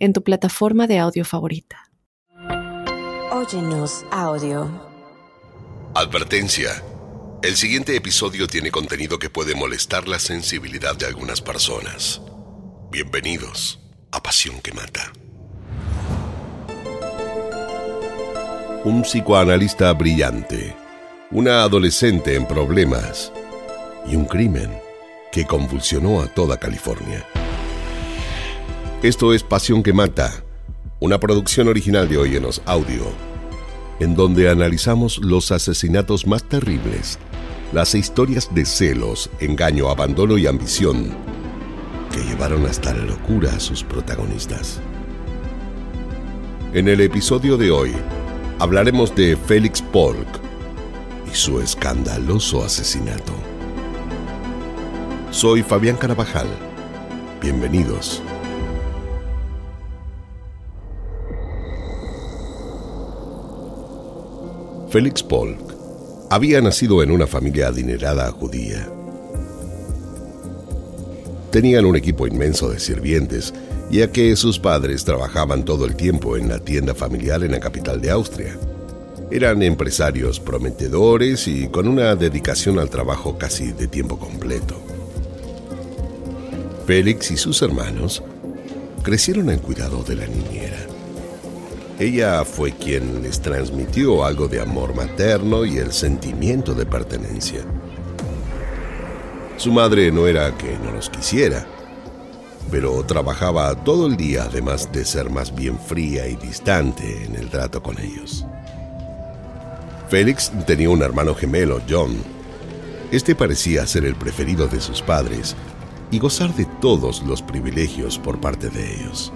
en tu plataforma de audio favorita. Óyenos audio. Advertencia. El siguiente episodio tiene contenido que puede molestar la sensibilidad de algunas personas. Bienvenidos a Pasión que Mata. Un psicoanalista brillante, una adolescente en problemas y un crimen que convulsionó a toda California. Esto es Pasión que Mata, una producción original de Oyenos Audio, en donde analizamos los asesinatos más terribles, las historias de celos, engaño, abandono y ambición que llevaron hasta la locura a sus protagonistas. En el episodio de hoy hablaremos de Félix Polk y su escandaloso asesinato. Soy Fabián Carabajal. Bienvenidos. Félix Polk había nacido en una familia adinerada judía. Tenían un equipo inmenso de sirvientes, ya que sus padres trabajaban todo el tiempo en la tienda familiar en la capital de Austria. Eran empresarios prometedores y con una dedicación al trabajo casi de tiempo completo. Félix y sus hermanos crecieron en cuidado de la niñera. Ella fue quien les transmitió algo de amor materno y el sentimiento de pertenencia. Su madre no era que no los quisiera, pero trabajaba todo el día además de ser más bien fría y distante en el trato con ellos. Félix tenía un hermano gemelo, John. Este parecía ser el preferido de sus padres y gozar de todos los privilegios por parte de ellos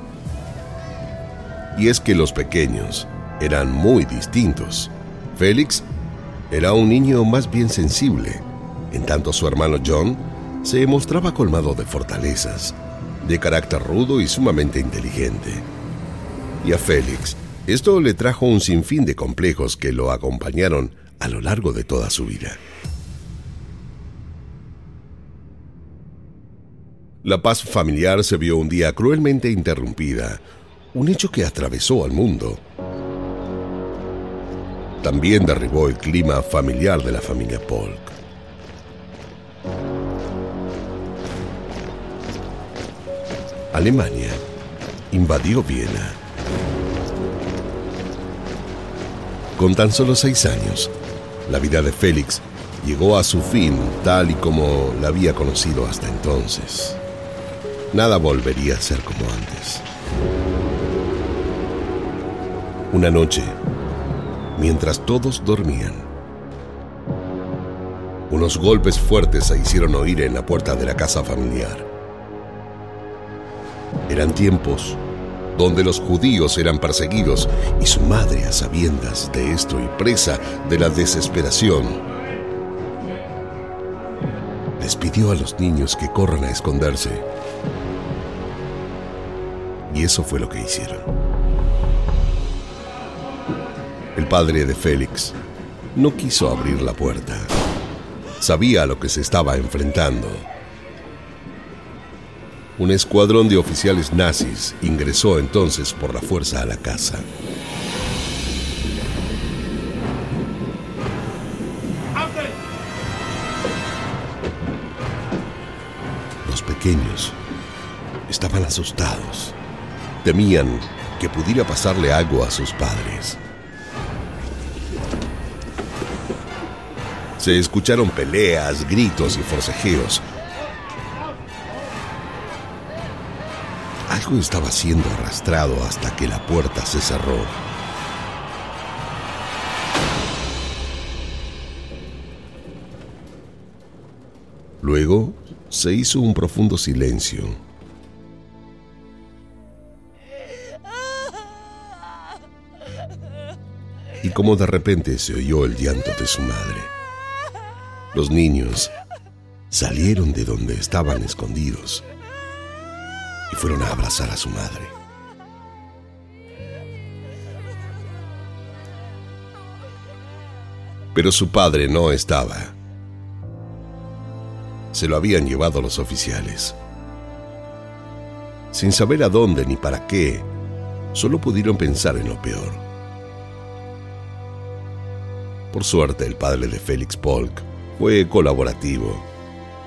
y es que los pequeños eran muy distintos. Félix era un niño más bien sensible, en tanto su hermano John se mostraba colmado de fortalezas, de carácter rudo y sumamente inteligente. Y a Félix esto le trajo un sinfín de complejos que lo acompañaron a lo largo de toda su vida. La paz familiar se vio un día cruelmente interrumpida un hecho que atravesó al mundo. También derribó el clima familiar de la familia Polk. Alemania invadió Viena. Con tan solo seis años, la vida de Félix llegó a su fin tal y como la había conocido hasta entonces. Nada volvería a ser como antes. Una noche, mientras todos dormían, unos golpes fuertes se hicieron oír en la puerta de la casa familiar. Eran tiempos donde los judíos eran perseguidos y su madre, a sabiendas de esto y presa de la desesperación, les pidió a los niños que corran a esconderse. Y eso fue lo que hicieron. El padre de Félix no quiso abrir la puerta. Sabía a lo que se estaba enfrentando. Un escuadrón de oficiales nazis ingresó entonces por la fuerza a la casa. Los pequeños estaban asustados. Temían que pudiera pasarle algo a sus padres. Se escucharon peleas, gritos y forcejeos. Algo estaba siendo arrastrado hasta que la puerta se cerró. Luego se hizo un profundo silencio. y como de repente se oyó el llanto de su madre. Los niños salieron de donde estaban escondidos y fueron a abrazar a su madre. Pero su padre no estaba. Se lo habían llevado los oficiales. Sin saber a dónde ni para qué, solo pudieron pensar en lo peor. Por suerte, el padre de Félix Polk fue colaborativo.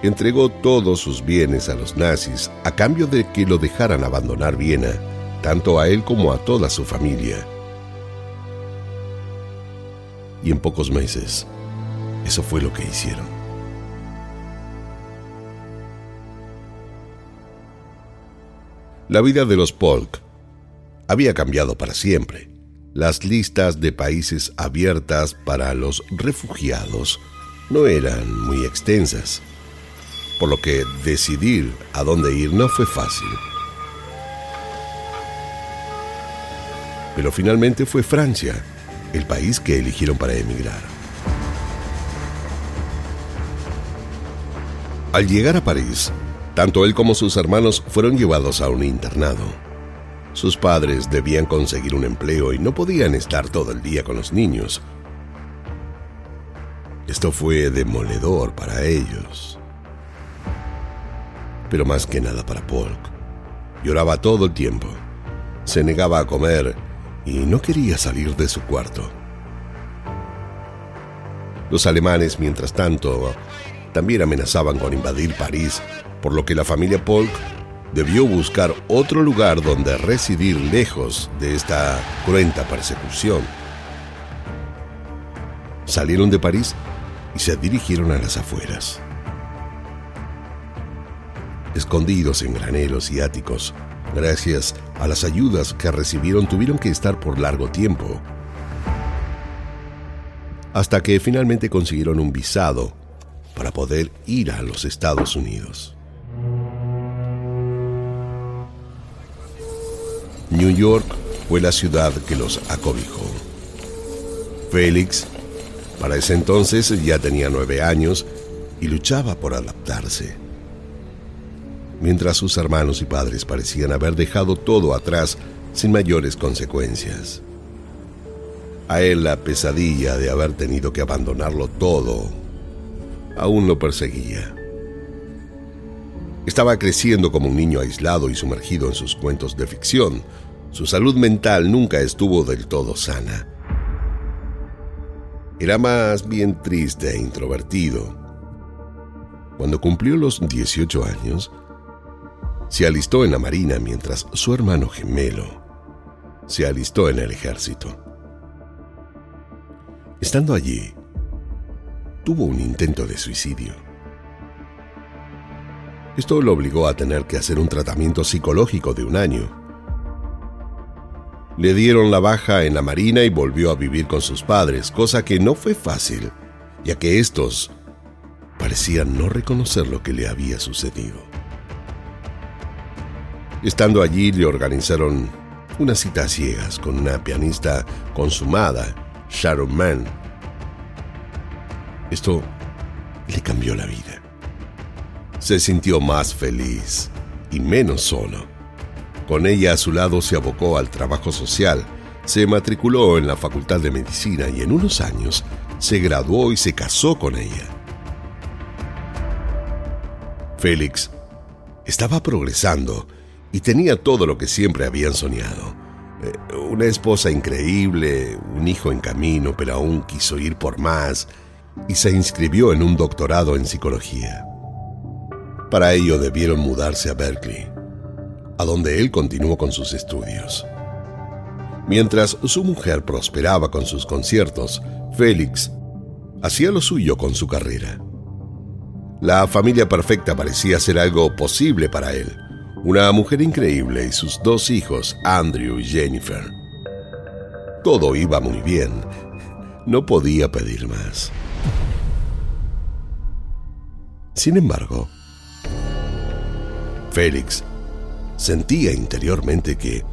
Entregó todos sus bienes a los nazis a cambio de que lo dejaran abandonar Viena, tanto a él como a toda su familia. Y en pocos meses, eso fue lo que hicieron. La vida de los Polk había cambiado para siempre. Las listas de países abiertas para los refugiados no eran muy extensas, por lo que decidir a dónde ir no fue fácil. Pero finalmente fue Francia el país que eligieron para emigrar. Al llegar a París, tanto él como sus hermanos fueron llevados a un internado. Sus padres debían conseguir un empleo y no podían estar todo el día con los niños. Esto fue demoledor para ellos. Pero más que nada para Polk. Lloraba todo el tiempo. Se negaba a comer y no quería salir de su cuarto. Los alemanes, mientras tanto, también amenazaban con invadir París, por lo que la familia Polk debió buscar otro lugar donde residir lejos de esta cruenta persecución. Salieron de París y se dirigieron a las afueras. Escondidos en graneros y áticos, gracias a las ayudas que recibieron, tuvieron que estar por largo tiempo, hasta que finalmente consiguieron un visado para poder ir a los Estados Unidos. New York fue la ciudad que los acobijó. Félix, para ese entonces ya tenía nueve años y luchaba por adaptarse. Mientras sus hermanos y padres parecían haber dejado todo atrás sin mayores consecuencias. A él la pesadilla de haber tenido que abandonarlo todo aún lo perseguía. Estaba creciendo como un niño aislado y sumergido en sus cuentos de ficción. Su salud mental nunca estuvo del todo sana. Era más bien triste e introvertido. Cuando cumplió los 18 años, se alistó en la Marina mientras su hermano gemelo se alistó en el ejército. Estando allí, tuvo un intento de suicidio. Esto lo obligó a tener que hacer un tratamiento psicológico de un año. Le dieron la baja en la Marina y volvió a vivir con sus padres, cosa que no fue fácil, ya que estos parecían no reconocer lo que le había sucedido. Estando allí le organizaron una cita ciegas con una pianista consumada, Sharon Mann. Esto le cambió la vida se sintió más feliz y menos solo. Con ella a su lado se abocó al trabajo social, se matriculó en la Facultad de Medicina y en unos años se graduó y se casó con ella. Félix estaba progresando y tenía todo lo que siempre habían soñado. Eh, una esposa increíble, un hijo en camino, pero aún quiso ir por más y se inscribió en un doctorado en psicología. Para ello debieron mudarse a Berkeley, a donde él continuó con sus estudios. Mientras su mujer prosperaba con sus conciertos, Félix hacía lo suyo con su carrera. La familia perfecta parecía ser algo posible para él. Una mujer increíble y sus dos hijos, Andrew y Jennifer. Todo iba muy bien. No podía pedir más. Sin embargo, Félix sentía interiormente que,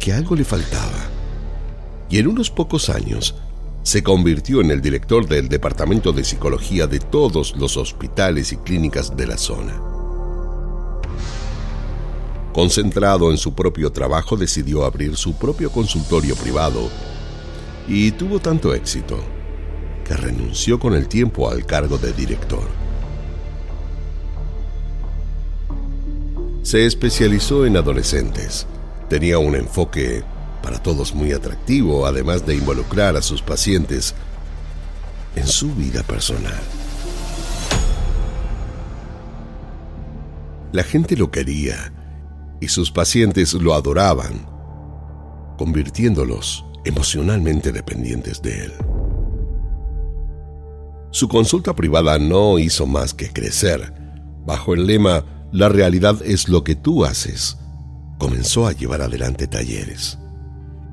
que algo le faltaba. Y en unos pocos años se convirtió en el director del Departamento de Psicología de todos los hospitales y clínicas de la zona. Concentrado en su propio trabajo, decidió abrir su propio consultorio privado y tuvo tanto éxito que renunció con el tiempo al cargo de director. Se especializó en adolescentes. Tenía un enfoque para todos muy atractivo, además de involucrar a sus pacientes en su vida personal. La gente lo quería y sus pacientes lo adoraban, convirtiéndolos emocionalmente dependientes de él. Su consulta privada no hizo más que crecer. Bajo el lema La realidad es lo que tú haces, comenzó a llevar adelante talleres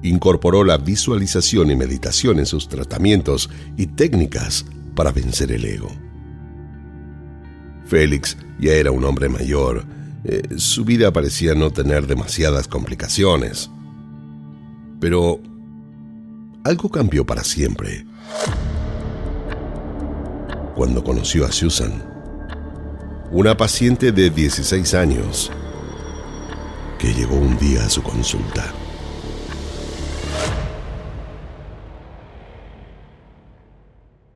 incorporó la visualización y meditación en sus tratamientos y técnicas para vencer el ego. Félix ya era un hombre mayor, eh, su vida parecía no tener demasiadas complicaciones. Pero algo cambió para siempre. Cuando conoció a Susan, una paciente de 16 años, que llegó un día a su consulta.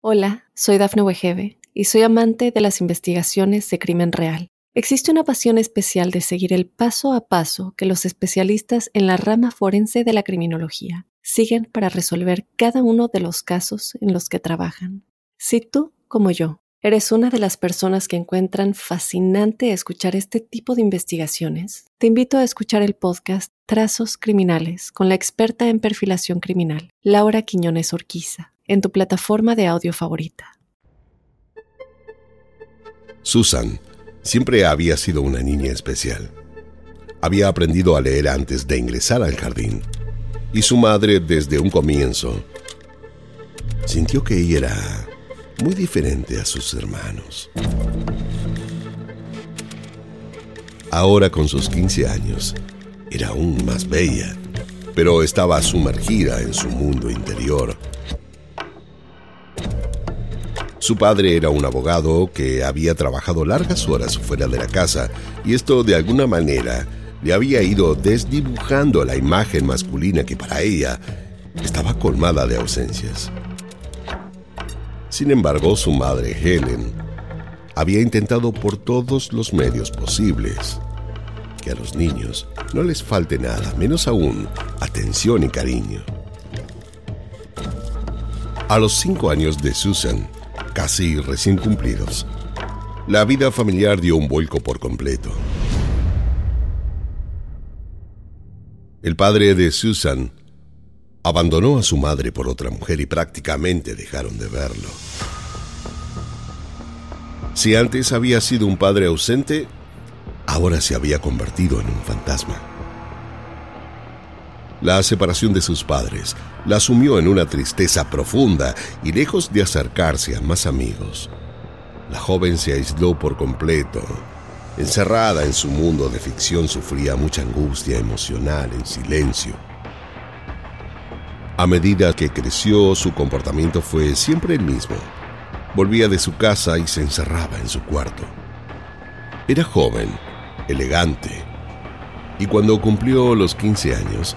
Hola, soy Dafne Wegebe y soy amante de las investigaciones de crimen real. Existe una pasión especial de seguir el paso a paso que los especialistas en la rama forense de la criminología siguen para resolver cada uno de los casos en los que trabajan. Si tú, como yo, eres una de las personas que encuentran fascinante escuchar este tipo de investigaciones, te invito a escuchar el podcast Trazos Criminales con la experta en perfilación criminal, Laura Quiñones Orquiza en tu plataforma de audio favorita. Susan siempre había sido una niña especial. Había aprendido a leer antes de ingresar al jardín y su madre desde un comienzo sintió que ella era muy diferente a sus hermanos. Ahora con sus 15 años, era aún más bella, pero estaba sumergida en su mundo interior su padre era un abogado que había trabajado largas horas fuera de la casa y esto de alguna manera le había ido desdibujando la imagen masculina que para ella estaba colmada de ausencias. Sin embargo, su madre Helen había intentado por todos los medios posibles que a los niños no les falte nada, menos aún atención y cariño. A los cinco años de Susan, casi recién cumplidos, la vida familiar dio un vuelco por completo. El padre de Susan abandonó a su madre por otra mujer y prácticamente dejaron de verlo. Si antes había sido un padre ausente, ahora se había convertido en un fantasma. La separación de sus padres la sumió en una tristeza profunda y lejos de acercarse a más amigos, la joven se aisló por completo. Encerrada en su mundo de ficción sufría mucha angustia emocional en silencio. A medida que creció, su comportamiento fue siempre el mismo. Volvía de su casa y se encerraba en su cuarto. Era joven, elegante, y cuando cumplió los 15 años,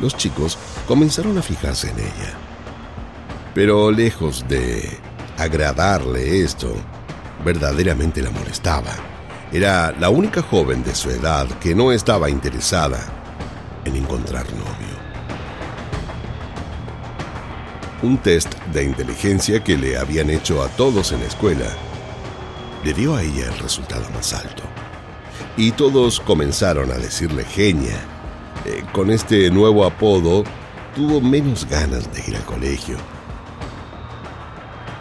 los chicos comenzaron a fijarse en ella. Pero lejos de agradarle esto, verdaderamente la molestaba. Era la única joven de su edad que no estaba interesada en encontrar novio. Un test de inteligencia que le habían hecho a todos en la escuela le dio a ella el resultado más alto. Y todos comenzaron a decirle genia eh, con este nuevo apodo, tuvo menos ganas de ir al colegio.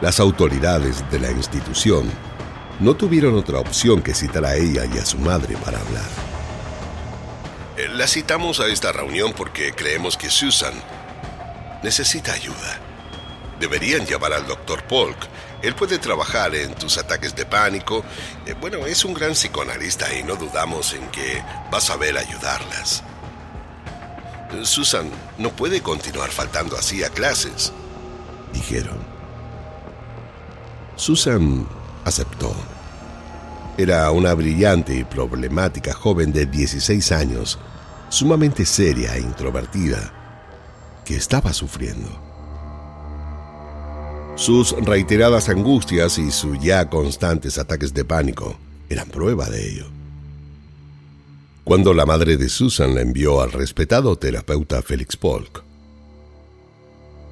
Las autoridades de la institución no tuvieron otra opción que citar a ella y a su madre para hablar. Eh, la citamos a esta reunión porque creemos que Susan necesita ayuda. Deberían llevar al doctor Polk. Él puede trabajar en tus ataques de pánico. Eh, bueno, es un gran psicoanalista y no dudamos en que va a saber ayudarlas. Susan no puede continuar faltando así a clases. dijeron. Susan aceptó. Era una brillante y problemática joven de 16 años, sumamente seria e introvertida, que estaba sufriendo. Sus reiteradas angustias y sus ya constantes ataques de pánico eran prueba de ello. Cuando la madre de Susan la envió al respetado terapeuta Felix Polk,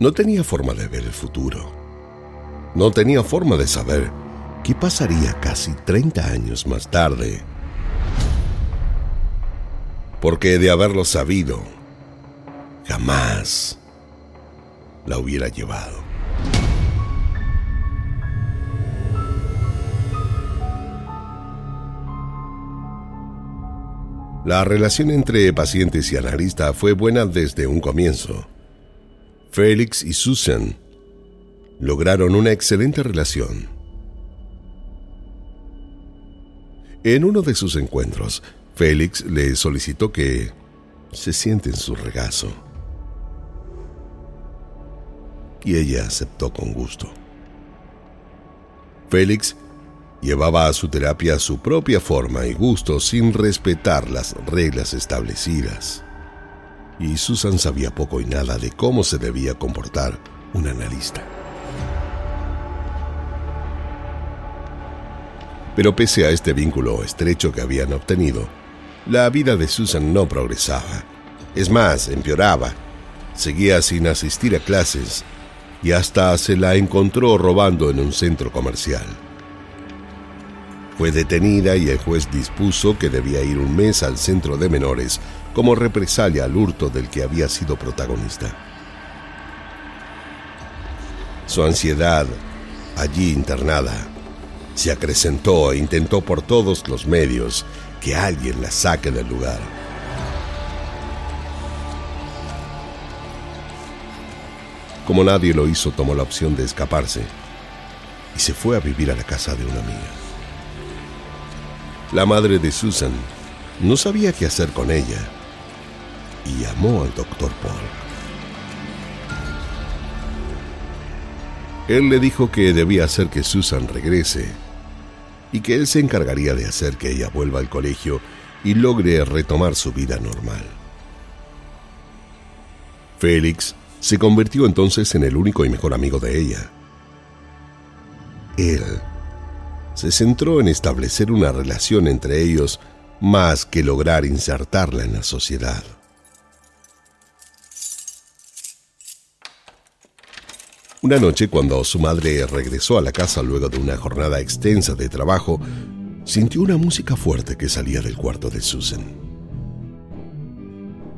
no tenía forma de ver el futuro. No tenía forma de saber ¿Qué pasaría casi 30 años más tarde? Porque de haberlo sabido, jamás la hubiera llevado. La relación entre pacientes y analista fue buena desde un comienzo. Félix y Susan lograron una excelente relación. En uno de sus encuentros, Félix le solicitó que se siente en su regazo. Y ella aceptó con gusto. Félix llevaba a su terapia su propia forma y gusto sin respetar las reglas establecidas. Y Susan sabía poco y nada de cómo se debía comportar un analista. Pero pese a este vínculo estrecho que habían obtenido, la vida de Susan no progresaba. Es más, empeoraba. Seguía sin asistir a clases y hasta se la encontró robando en un centro comercial. Fue detenida y el juez dispuso que debía ir un mes al centro de menores como represalia al hurto del que había sido protagonista. Su ansiedad, allí internada, se acrecentó e intentó por todos los medios que alguien la saque del lugar. Como nadie lo hizo, tomó la opción de escaparse y se fue a vivir a la casa de una amiga. La madre de Susan no sabía qué hacer con ella y llamó al doctor Paul. Él le dijo que debía hacer que Susan regrese y que él se encargaría de hacer que ella vuelva al colegio y logre retomar su vida normal. Félix se convirtió entonces en el único y mejor amigo de ella. Él se centró en establecer una relación entre ellos más que lograr insertarla en la sociedad. Una noche, cuando su madre regresó a la casa luego de una jornada extensa de trabajo, sintió una música fuerte que salía del cuarto de Susan.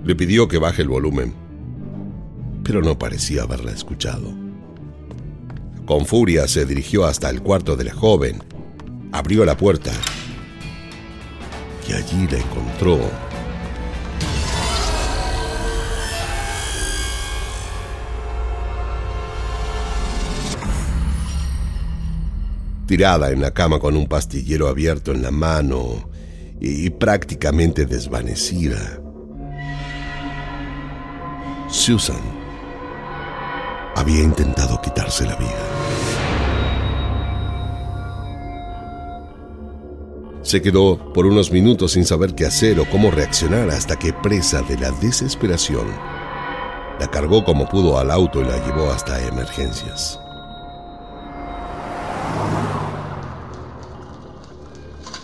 Le pidió que baje el volumen, pero no parecía haberla escuchado. Con furia se dirigió hasta el cuarto de la joven, abrió la puerta y allí la encontró tirada en la cama con un pastillero abierto en la mano y prácticamente desvanecida. Susan había intentado quitarse la vida. Se quedó por unos minutos sin saber qué hacer o cómo reaccionar hasta que, presa de la desesperación, la cargó como pudo al auto y la llevó hasta emergencias.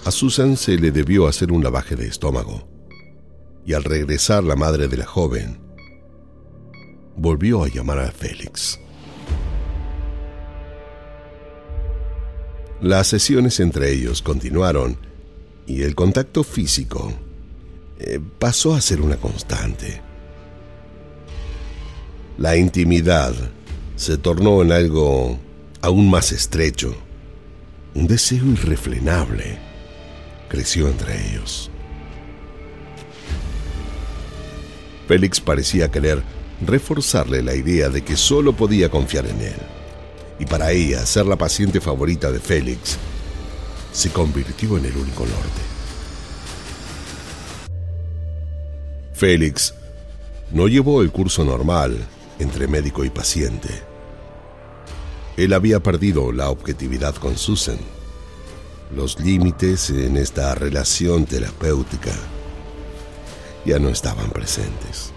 A Susan se le debió hacer un lavaje de estómago, y al regresar la madre de la joven, volvió a llamar a Félix. Las sesiones entre ellos continuaron y el contacto físico eh, pasó a ser una constante. La intimidad se tornó en algo aún más estrecho, un deseo irrefrenable creció entre ellos. Félix parecía querer reforzarle la idea de que solo podía confiar en él. Y para ella, ser la paciente favorita de Félix, se convirtió en el único norte. Félix no llevó el curso normal entre médico y paciente. Él había perdido la objetividad con Susan. Los límites en esta relación terapéutica ya no estaban presentes.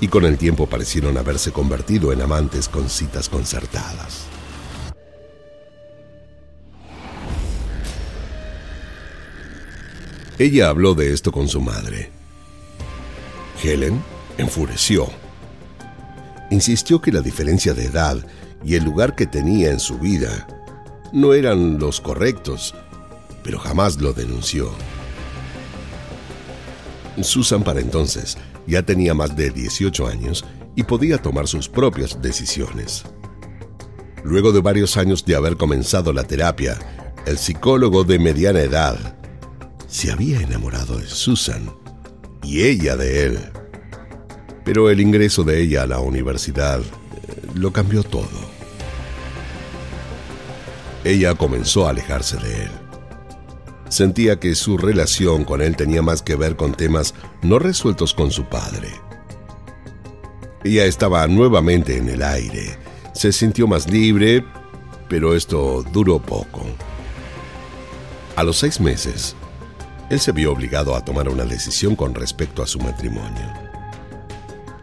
Y con el tiempo parecieron haberse convertido en amantes con citas concertadas. Ella habló de esto con su madre. Helen enfureció. Insistió que la diferencia de edad y el lugar que tenía en su vida no eran los correctos, pero jamás lo denunció. Susan para entonces ya tenía más de 18 años y podía tomar sus propias decisiones. Luego de varios años de haber comenzado la terapia, el psicólogo de mediana edad se había enamorado de Susan y ella de él. Pero el ingreso de ella a la universidad eh, lo cambió todo. Ella comenzó a alejarse de él. Sentía que su relación con él tenía más que ver con temas no resueltos con su padre. Ella estaba nuevamente en el aire. Se sintió más libre, pero esto duró poco. A los seis meses, él se vio obligado a tomar una decisión con respecto a su matrimonio.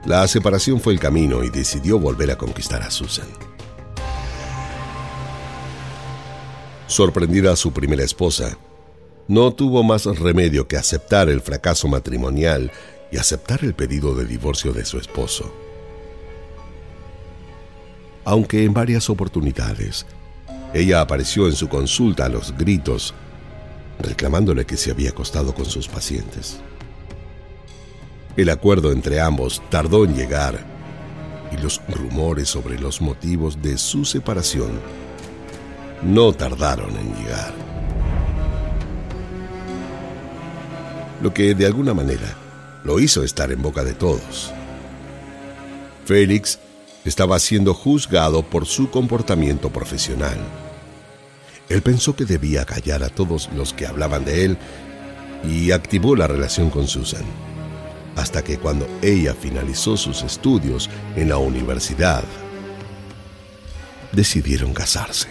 La separación fue el camino y decidió volver a conquistar a Susan. Sorprendida a su primera esposa, no tuvo más remedio que aceptar el fracaso matrimonial y aceptar el pedido de divorcio de su esposo. Aunque en varias oportunidades ella apareció en su consulta a los gritos, reclamándole que se había acostado con sus pacientes. El acuerdo entre ambos tardó en llegar y los rumores sobre los motivos de su separación no tardaron en llegar. lo que de alguna manera lo hizo estar en boca de todos. Félix estaba siendo juzgado por su comportamiento profesional. Él pensó que debía callar a todos los que hablaban de él y activó la relación con Susan, hasta que cuando ella finalizó sus estudios en la universidad, decidieron casarse.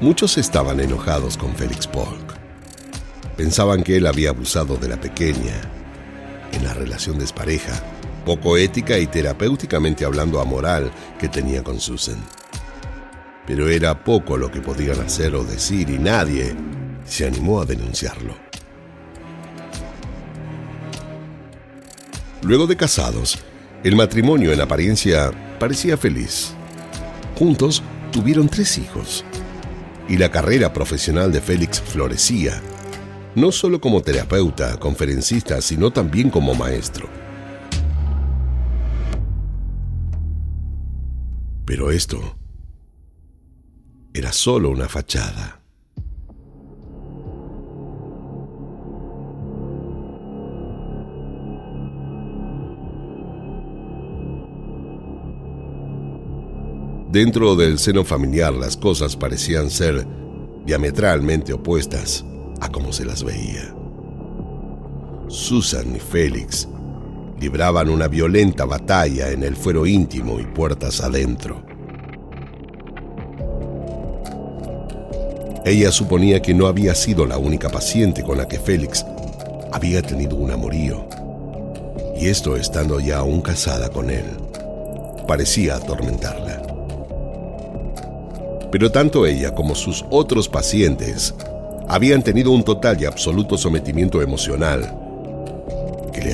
Muchos estaban enojados con Félix Polk. Pensaban que él había abusado de la pequeña en la relación de pareja, poco ética y terapéuticamente hablando amoral que tenía con Susan. Pero era poco lo que podían hacer o decir y nadie se animó a denunciarlo. Luego de casados, el matrimonio en apariencia parecía feliz. Juntos tuvieron tres hijos y la carrera profesional de Félix florecía, no solo como terapeuta, conferencista, sino también como maestro. Pero esto era solo una fachada. Dentro del seno familiar las cosas parecían ser diametralmente opuestas a como se las veía. Susan y Félix libraban una violenta batalla en el fuero íntimo y puertas adentro. Ella suponía que no había sido la única paciente con la que Félix había tenido un amorío, y esto estando ya aún casada con él, parecía atormentarla pero tanto ella como sus otros pacientes habían tenido un total y absoluto sometimiento emocional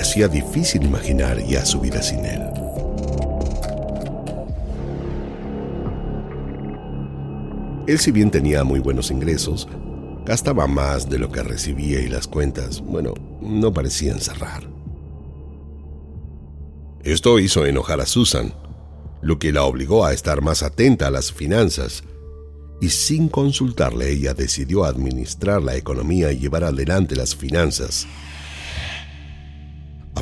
hacía difícil imaginar ya su vida sin él. Él si bien tenía muy buenos ingresos, gastaba más de lo que recibía y las cuentas, bueno, no parecían cerrar. Esto hizo enojar a Susan, lo que la obligó a estar más atenta a las finanzas y sin consultarle ella decidió administrar la economía y llevar adelante las finanzas.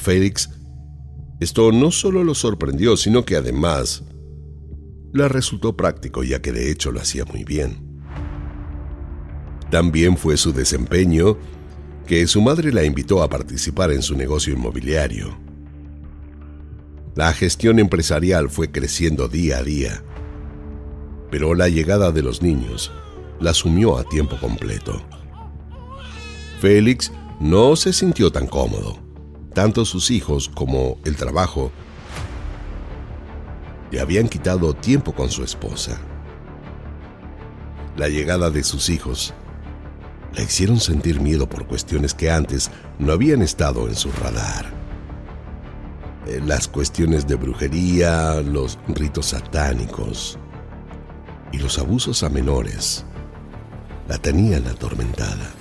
Félix, esto no solo lo sorprendió, sino que además le resultó práctico ya que de hecho lo hacía muy bien. También fue su desempeño que su madre la invitó a participar en su negocio inmobiliario. La gestión empresarial fue creciendo día a día, pero la llegada de los niños la asumió a tiempo completo. Félix no se sintió tan cómodo. Tanto sus hijos como el trabajo le habían quitado tiempo con su esposa. La llegada de sus hijos la hicieron sentir miedo por cuestiones que antes no habían estado en su radar. Eh, las cuestiones de brujería, los ritos satánicos y los abusos a menores la tenían atormentada.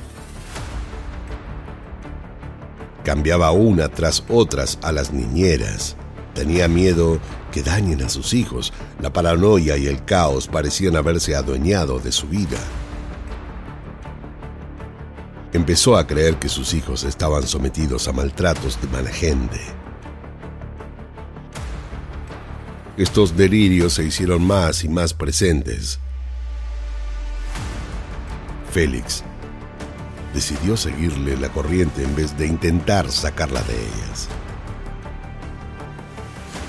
Cambiaba una tras otras a las niñeras. Tenía miedo que dañen a sus hijos. La paranoia y el caos parecían haberse adueñado de su vida. Empezó a creer que sus hijos estaban sometidos a maltratos de mala gente estos delirios se hicieron más y más presentes. Félix decidió seguirle la corriente en vez de intentar sacarla de ellas.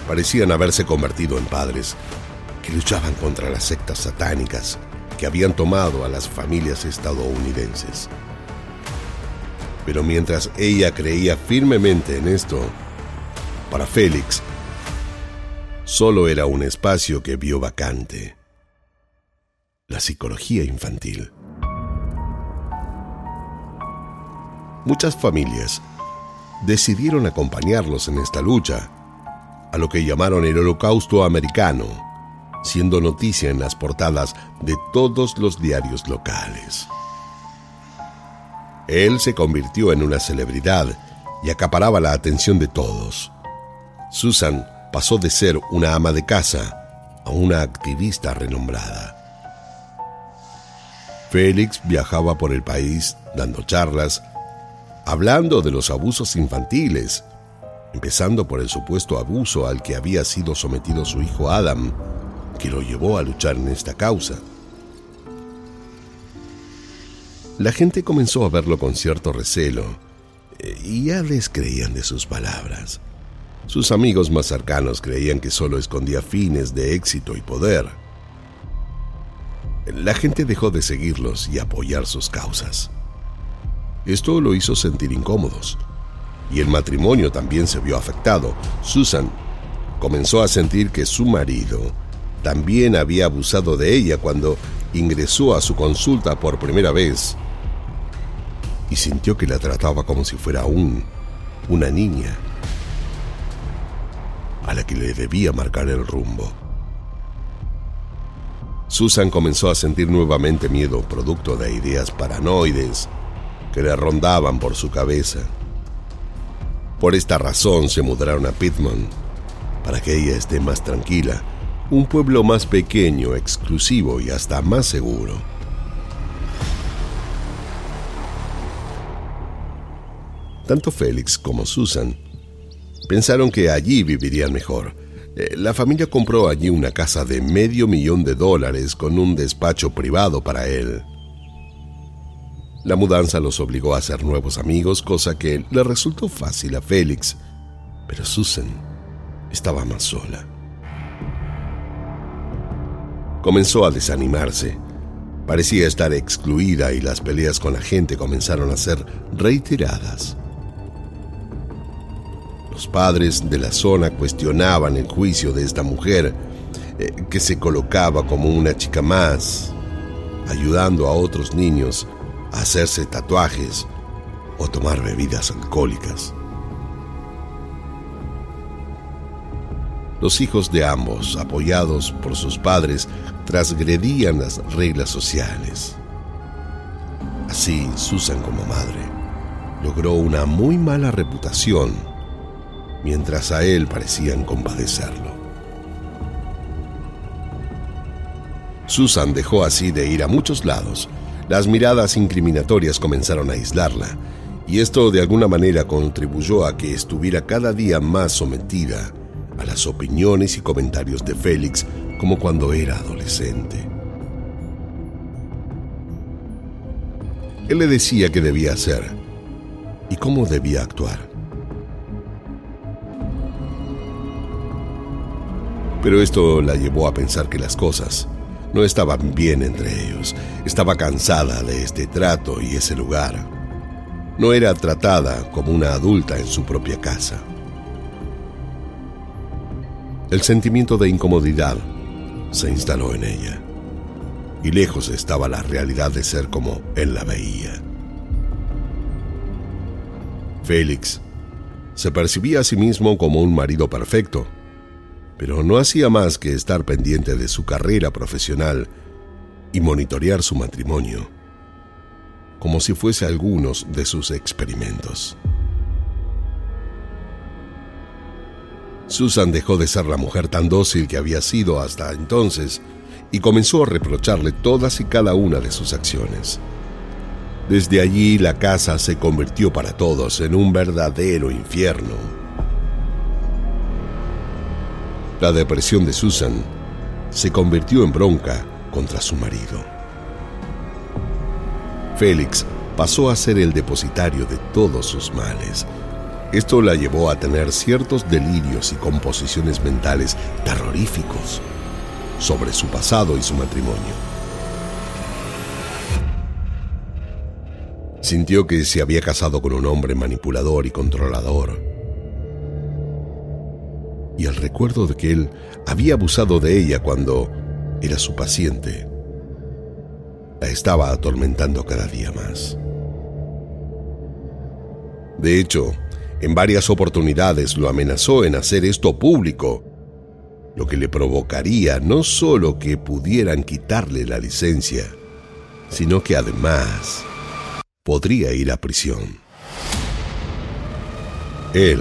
Parecían haberse convertido en padres que luchaban contra las sectas satánicas que habían tomado a las familias estadounidenses. Pero mientras ella creía firmemente en esto, para Félix solo era un espacio que vio vacante. La psicología infantil. Muchas familias decidieron acompañarlos en esta lucha, a lo que llamaron el Holocausto Americano, siendo noticia en las portadas de todos los diarios locales. Él se convirtió en una celebridad y acaparaba la atención de todos. Susan pasó de ser una ama de casa a una activista renombrada. Félix viajaba por el país dando charlas, hablando de los abusos infantiles, empezando por el supuesto abuso al que había sido sometido su hijo Adam, que lo llevó a luchar en esta causa. La gente comenzó a verlo con cierto recelo eh, y ya descreían de sus palabras. Sus amigos más cercanos creían que solo escondía fines de éxito y poder. La gente dejó de seguirlos y apoyar sus causas. Esto lo hizo sentir incómodos. Y el matrimonio también se vio afectado. Susan comenzó a sentir que su marido también había abusado de ella cuando ingresó a su consulta por primera vez y sintió que la trataba como si fuera aún una niña a la que le debía marcar el rumbo. Susan comenzó a sentir nuevamente miedo producto de ideas paranoides que le rondaban por su cabeza. Por esta razón se mudaron a Pittman, para que ella esté más tranquila, un pueblo más pequeño, exclusivo y hasta más seguro. Tanto Félix como Susan Pensaron que allí vivirían mejor. Eh, la familia compró allí una casa de medio millón de dólares con un despacho privado para él. La mudanza los obligó a hacer nuevos amigos, cosa que le resultó fácil a Félix, pero Susan estaba más sola. Comenzó a desanimarse. Parecía estar excluida y las peleas con la gente comenzaron a ser reiteradas. Los padres de la zona cuestionaban el juicio de esta mujer, eh, que se colocaba como una chica más, ayudando a otros niños hacerse tatuajes o tomar bebidas alcohólicas. Los hijos de ambos, apoyados por sus padres, transgredían las reglas sociales. Así, Susan como madre logró una muy mala reputación mientras a él parecían compadecerlo. Susan dejó así de ir a muchos lados. Las miradas incriminatorias comenzaron a aislarla, y esto de alguna manera contribuyó a que estuviera cada día más sometida a las opiniones y comentarios de Félix como cuando era adolescente. Él le decía qué debía hacer y cómo debía actuar. Pero esto la llevó a pensar que las cosas no estaban bien entre ellos. Estaba cansada de este trato y ese lugar. No era tratada como una adulta en su propia casa. El sentimiento de incomodidad se instaló en ella, y lejos estaba la realidad de ser como él la veía. Félix se percibía a sí mismo como un marido perfecto, pero no hacía más que estar pendiente de su carrera profesional y monitorear su matrimonio, como si fuese algunos de sus experimentos. Susan dejó de ser la mujer tan dócil que había sido hasta entonces y comenzó a reprocharle todas y cada una de sus acciones. Desde allí la casa se convirtió para todos en un verdadero infierno. La depresión de Susan se convirtió en bronca contra su marido. Félix pasó a ser el depositario de todos sus males. Esto la llevó a tener ciertos delirios y composiciones mentales terroríficos sobre su pasado y su matrimonio. Sintió que se había casado con un hombre manipulador y controlador. Y el recuerdo de que él había abusado de ella cuando era su paciente, la estaba atormentando cada día más. De hecho, en varias oportunidades lo amenazó en hacer esto público, lo que le provocaría no solo que pudieran quitarle la licencia, sino que además podría ir a prisión. Él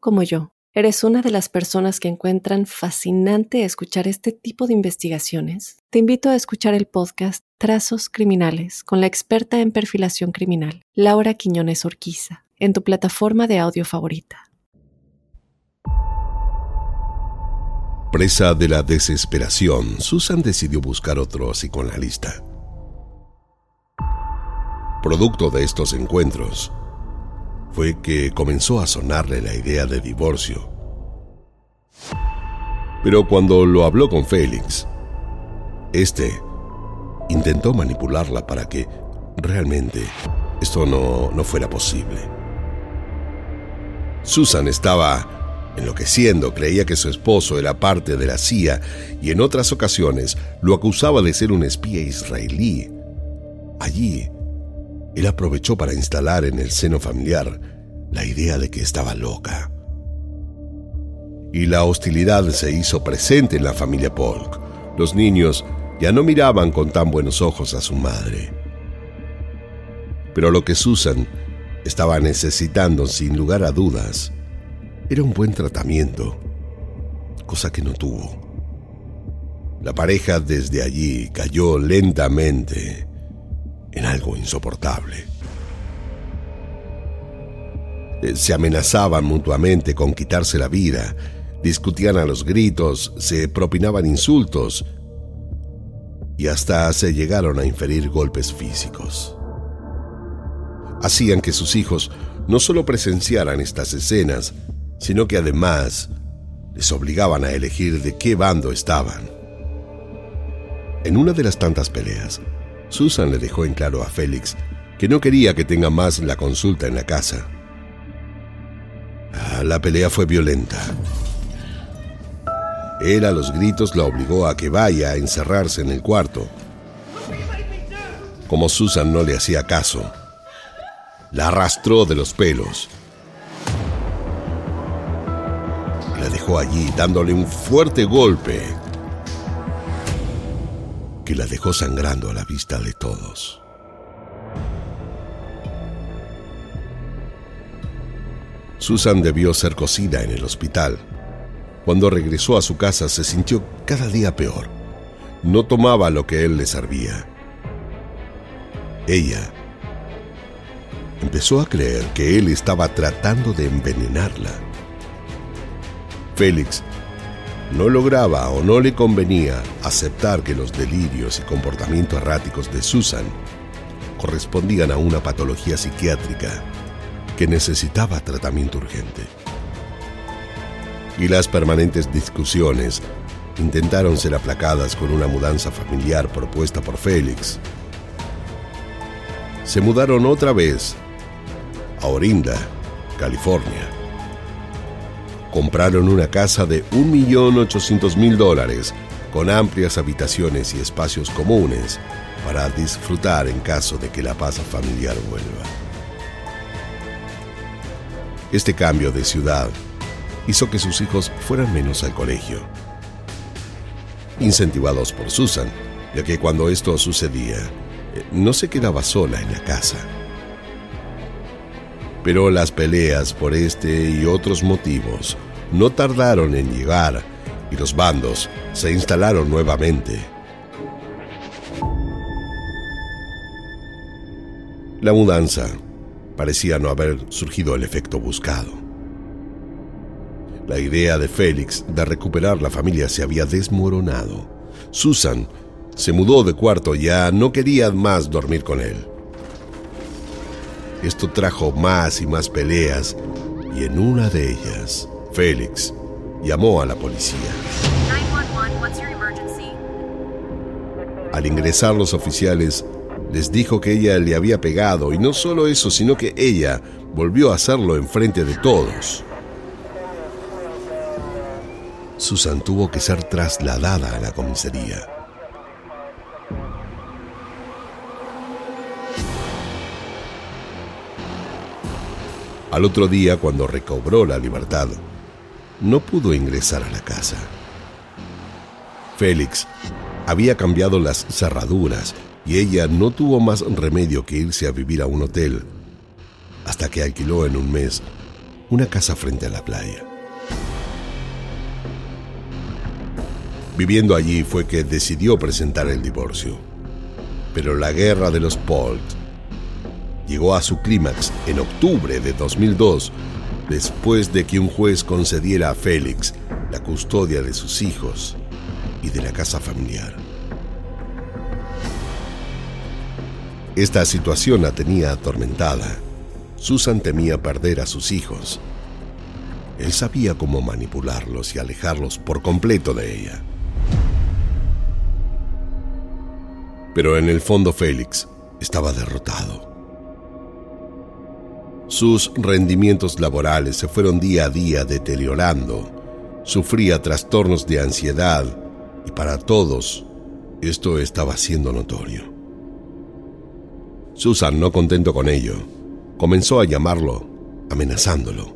como yo, eres una de las personas que encuentran fascinante escuchar este tipo de investigaciones, te invito a escuchar el podcast Trazos Criminales con la experta en perfilación criminal, Laura Quiñones Orquiza, en tu plataforma de audio favorita. Presa de la desesperación, Susan decidió buscar otro psicoanalista. Producto de estos encuentros, fue que comenzó a sonarle la idea de divorcio. Pero cuando lo habló con Félix, este intentó manipularla para que realmente esto no, no fuera posible. Susan estaba Enloqueciendo, creía que su esposo era parte de la CIA y en otras ocasiones lo acusaba de ser un espía israelí. Allí, él aprovechó para instalar en el seno familiar la idea de que estaba loca. Y la hostilidad se hizo presente en la familia Polk. Los niños ya no miraban con tan buenos ojos a su madre. Pero lo que Susan estaba necesitando, sin lugar a dudas, era un buen tratamiento, cosa que no tuvo. La pareja desde allí cayó lentamente en algo insoportable. Eh, se amenazaban mutuamente con quitarse la vida, discutían a los gritos, se propinaban insultos y hasta se llegaron a inferir golpes físicos. Hacían que sus hijos no solo presenciaran estas escenas, sino que además les obligaban a elegir de qué bando estaban. En una de las tantas peleas, Susan le dejó en claro a Félix que no quería que tenga más la consulta en la casa. Ah, la pelea fue violenta. Él a los gritos la obligó a que vaya a encerrarse en el cuarto. Como Susan no le hacía caso, la arrastró de los pelos la dejó allí dándole un fuerte golpe que la dejó sangrando a la vista de todos. Susan debió ser cosida en el hospital, Cuando regresó a su casa se sintió cada día peor. No tomaba lo que él le servía. Ella empezó a creer que él estaba tratando de envenenarla. Félix no lograba o no le convenía aceptar que los delirios y comportamientos erráticos de Susan correspondían a una patología psiquiátrica que necesitaba tratamiento urgente. Y las permanentes discusiones intentaron ser aplacadas con una mudanza familiar propuesta por Félix. Se mudaron otra vez a Orinda, California compraron una casa de 1.800.000 dólares con amplias habitaciones y espacios comunes para disfrutar en caso de que la paz familiar vuelva. Este cambio de ciudad hizo que sus hijos fueran menos al colegio. Incentivados por Susan, ya que cuando esto sucedía, eh, no se quedaba sola en la casa. Pero las peleas por este y otros motivos no tardaron en llegar y los bandos se instalaron nuevamente. La mudanza parecía no haber surgido el efecto buscado. La idea de Félix de recuperar la familia se había desmoronado. Susan se mudó de cuarto, ya no quería más dormir con él. Esto trajo más y más peleas y en una de ellas, Félix llamó a la policía. Al ingresar los oficiales, les dijo que ella le había pegado y no solo eso, sino que ella volvió a hacerlo enfrente de todos. Susan tuvo que ser trasladada a la comisaría. Al otro día, cuando recobró la libertad, no pudo ingresar a la casa. Félix había cambiado las cerraduras y ella no tuvo más remedio que irse a vivir a un hotel, hasta que alquiló en un mes una casa frente a la playa. Viviendo allí fue que decidió presentar el divorcio. Pero la guerra de los Polt llegó a su clímax en octubre de 2002 después de que un juez concediera a Félix la custodia de sus hijos y de la casa familiar. Esta situación la tenía atormentada. Susan temía perder a sus hijos. Él sabía cómo manipularlos y alejarlos por completo de ella. Pero en el fondo Félix estaba derrotado. Sus rendimientos laborales se fueron día a día deteriorando. Sufría trastornos de ansiedad y para todos esto estaba siendo notorio. Susan, no contento con ello, comenzó a llamarlo, amenazándolo.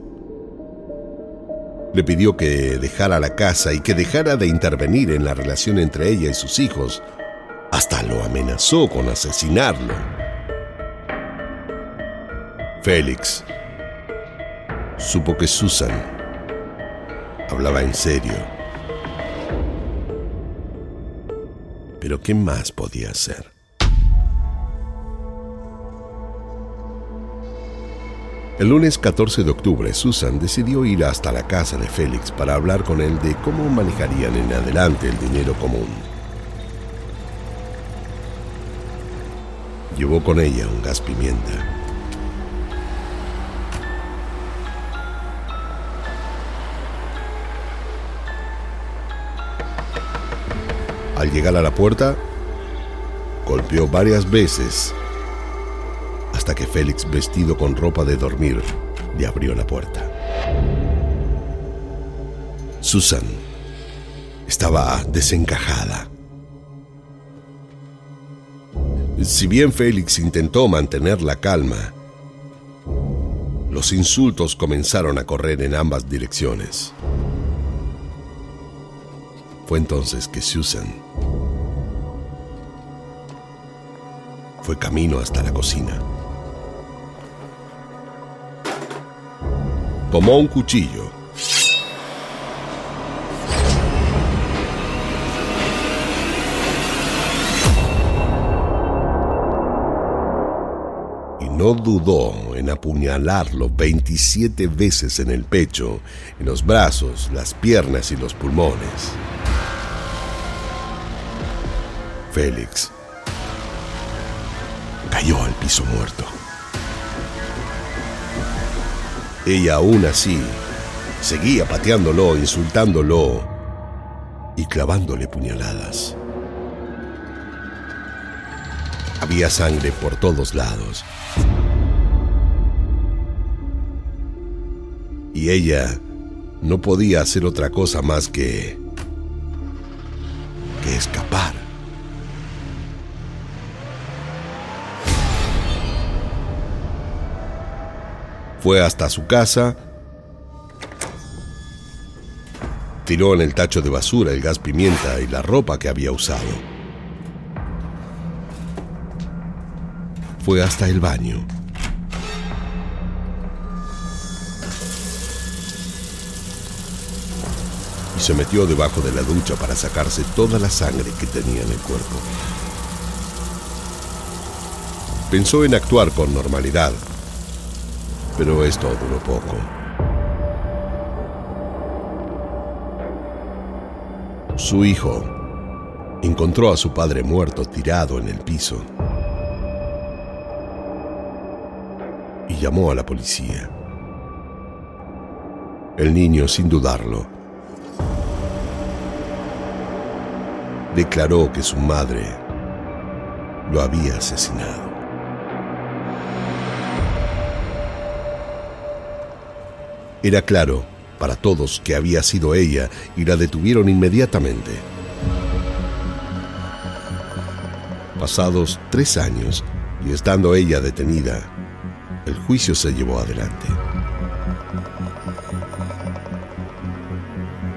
Le pidió que dejara la casa y que dejara de intervenir en la relación entre ella y sus hijos. Hasta lo amenazó con asesinarlo. Félix supo que Susan hablaba en serio. Pero ¿qué más podía hacer? El lunes 14 de octubre, Susan decidió ir hasta la casa de Félix para hablar con él de cómo manejarían en adelante el dinero común. Llevó con ella un gas pimienta Al llegar a la puerta, golpeó varias veces hasta que Félix, vestido con ropa de dormir, le abrió la puerta. Susan estaba desencajada. Si bien Félix intentó mantener la calma, los insultos comenzaron a correr en ambas direcciones. Fue entonces que Susan fue camino hasta la cocina. Tomó un cuchillo. Y no dudó en apuñalarlo 27 veces en el pecho, en los brazos, las piernas y los pulmones. Félix cayó al piso muerto. Ella aún así seguía pateándolo, insultándolo y clavándole puñaladas. Había sangre por todos lados. Y ella no podía hacer otra cosa más que... que escapar. Fue hasta su casa, tiró en el tacho de basura el gas pimienta y la ropa que había usado. Fue hasta el baño. Y se metió debajo de la ducha para sacarse toda la sangre que tenía en el cuerpo. Pensó en actuar con normalidad, pero esto duró poco. Su hijo encontró a su padre muerto tirado en el piso y llamó a la policía. El niño, sin dudarlo, declaró que su madre lo había asesinado. Era claro para todos que había sido ella y la detuvieron inmediatamente. Pasados tres años y estando ella detenida, el juicio se llevó adelante.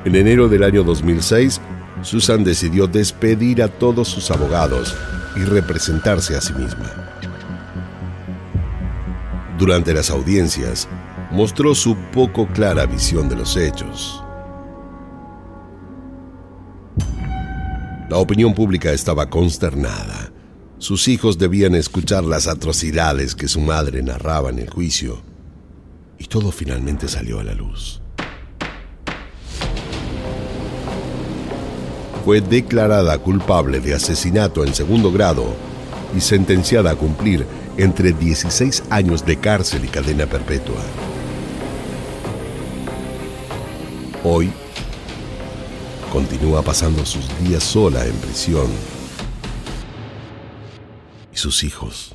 En enero del año 2006, Susan decidió despedir a todos sus abogados y representarse a sí misma. Durante las audiencias, mostró su poco clara visión de los hechos. La opinión pública estaba consternada. Sus hijos debían escuchar las atrocidades que su madre narraba en el juicio. Y todo finalmente salió a la luz. Fue declarada culpable de asesinato en segundo grado y sentenciada a cumplir entre 16 años de cárcel y cadena perpetua. Hoy continúa pasando sus días sola en prisión. Y sus hijos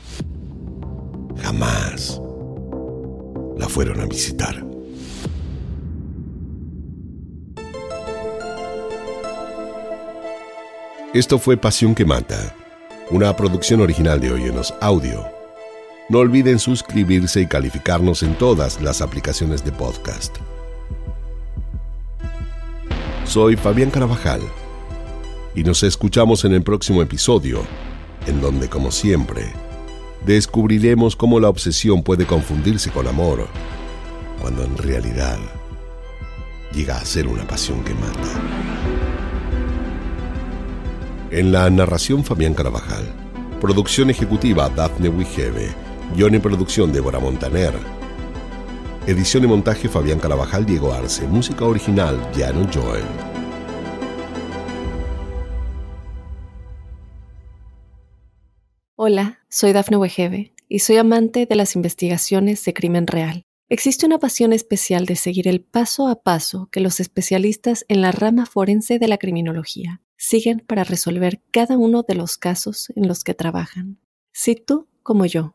jamás la fueron a visitar. Esto fue Pasión que Mata, una producción original de Oyenos Audio. No olviden suscribirse y calificarnos en todas las aplicaciones de podcast. Soy Fabián Carabajal y nos escuchamos en el próximo episodio, en donde, como siempre, descubriremos cómo la obsesión puede confundirse con amor, cuando en realidad llega a ser una pasión que mata. En la narración Fabián Carabajal, producción ejecutiva Daphne Wigebe, guion y producción Débora Montaner, Edición y montaje Fabián Carabajal, Diego Arce. Música original Jano Joel. Hola, soy Dafne Wegebe y soy amante de las investigaciones de crimen real. Existe una pasión especial de seguir el paso a paso que los especialistas en la rama forense de la criminología siguen para resolver cada uno de los casos en los que trabajan. Si tú, como yo,